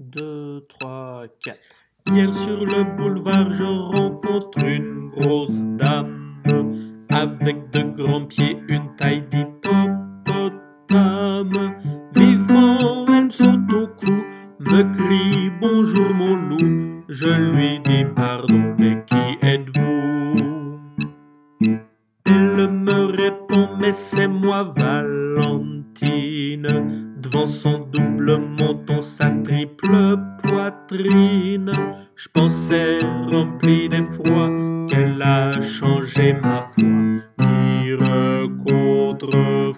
2, 3, 4. Hier sur le boulevard, je rencontre une grosse dame avec de grands pieds, une taille d'hippopotame. Vivement, elle saute au cou, me crie bonjour mon loup. Je lui dis pardon, mais qui êtes-vous? Elle me répond, mais c'est moi Valentine devant son double menton, sa triple poitrine. Je pensais rempli d'effroi qu'elle a changé ma foi, dire qu'autrefois.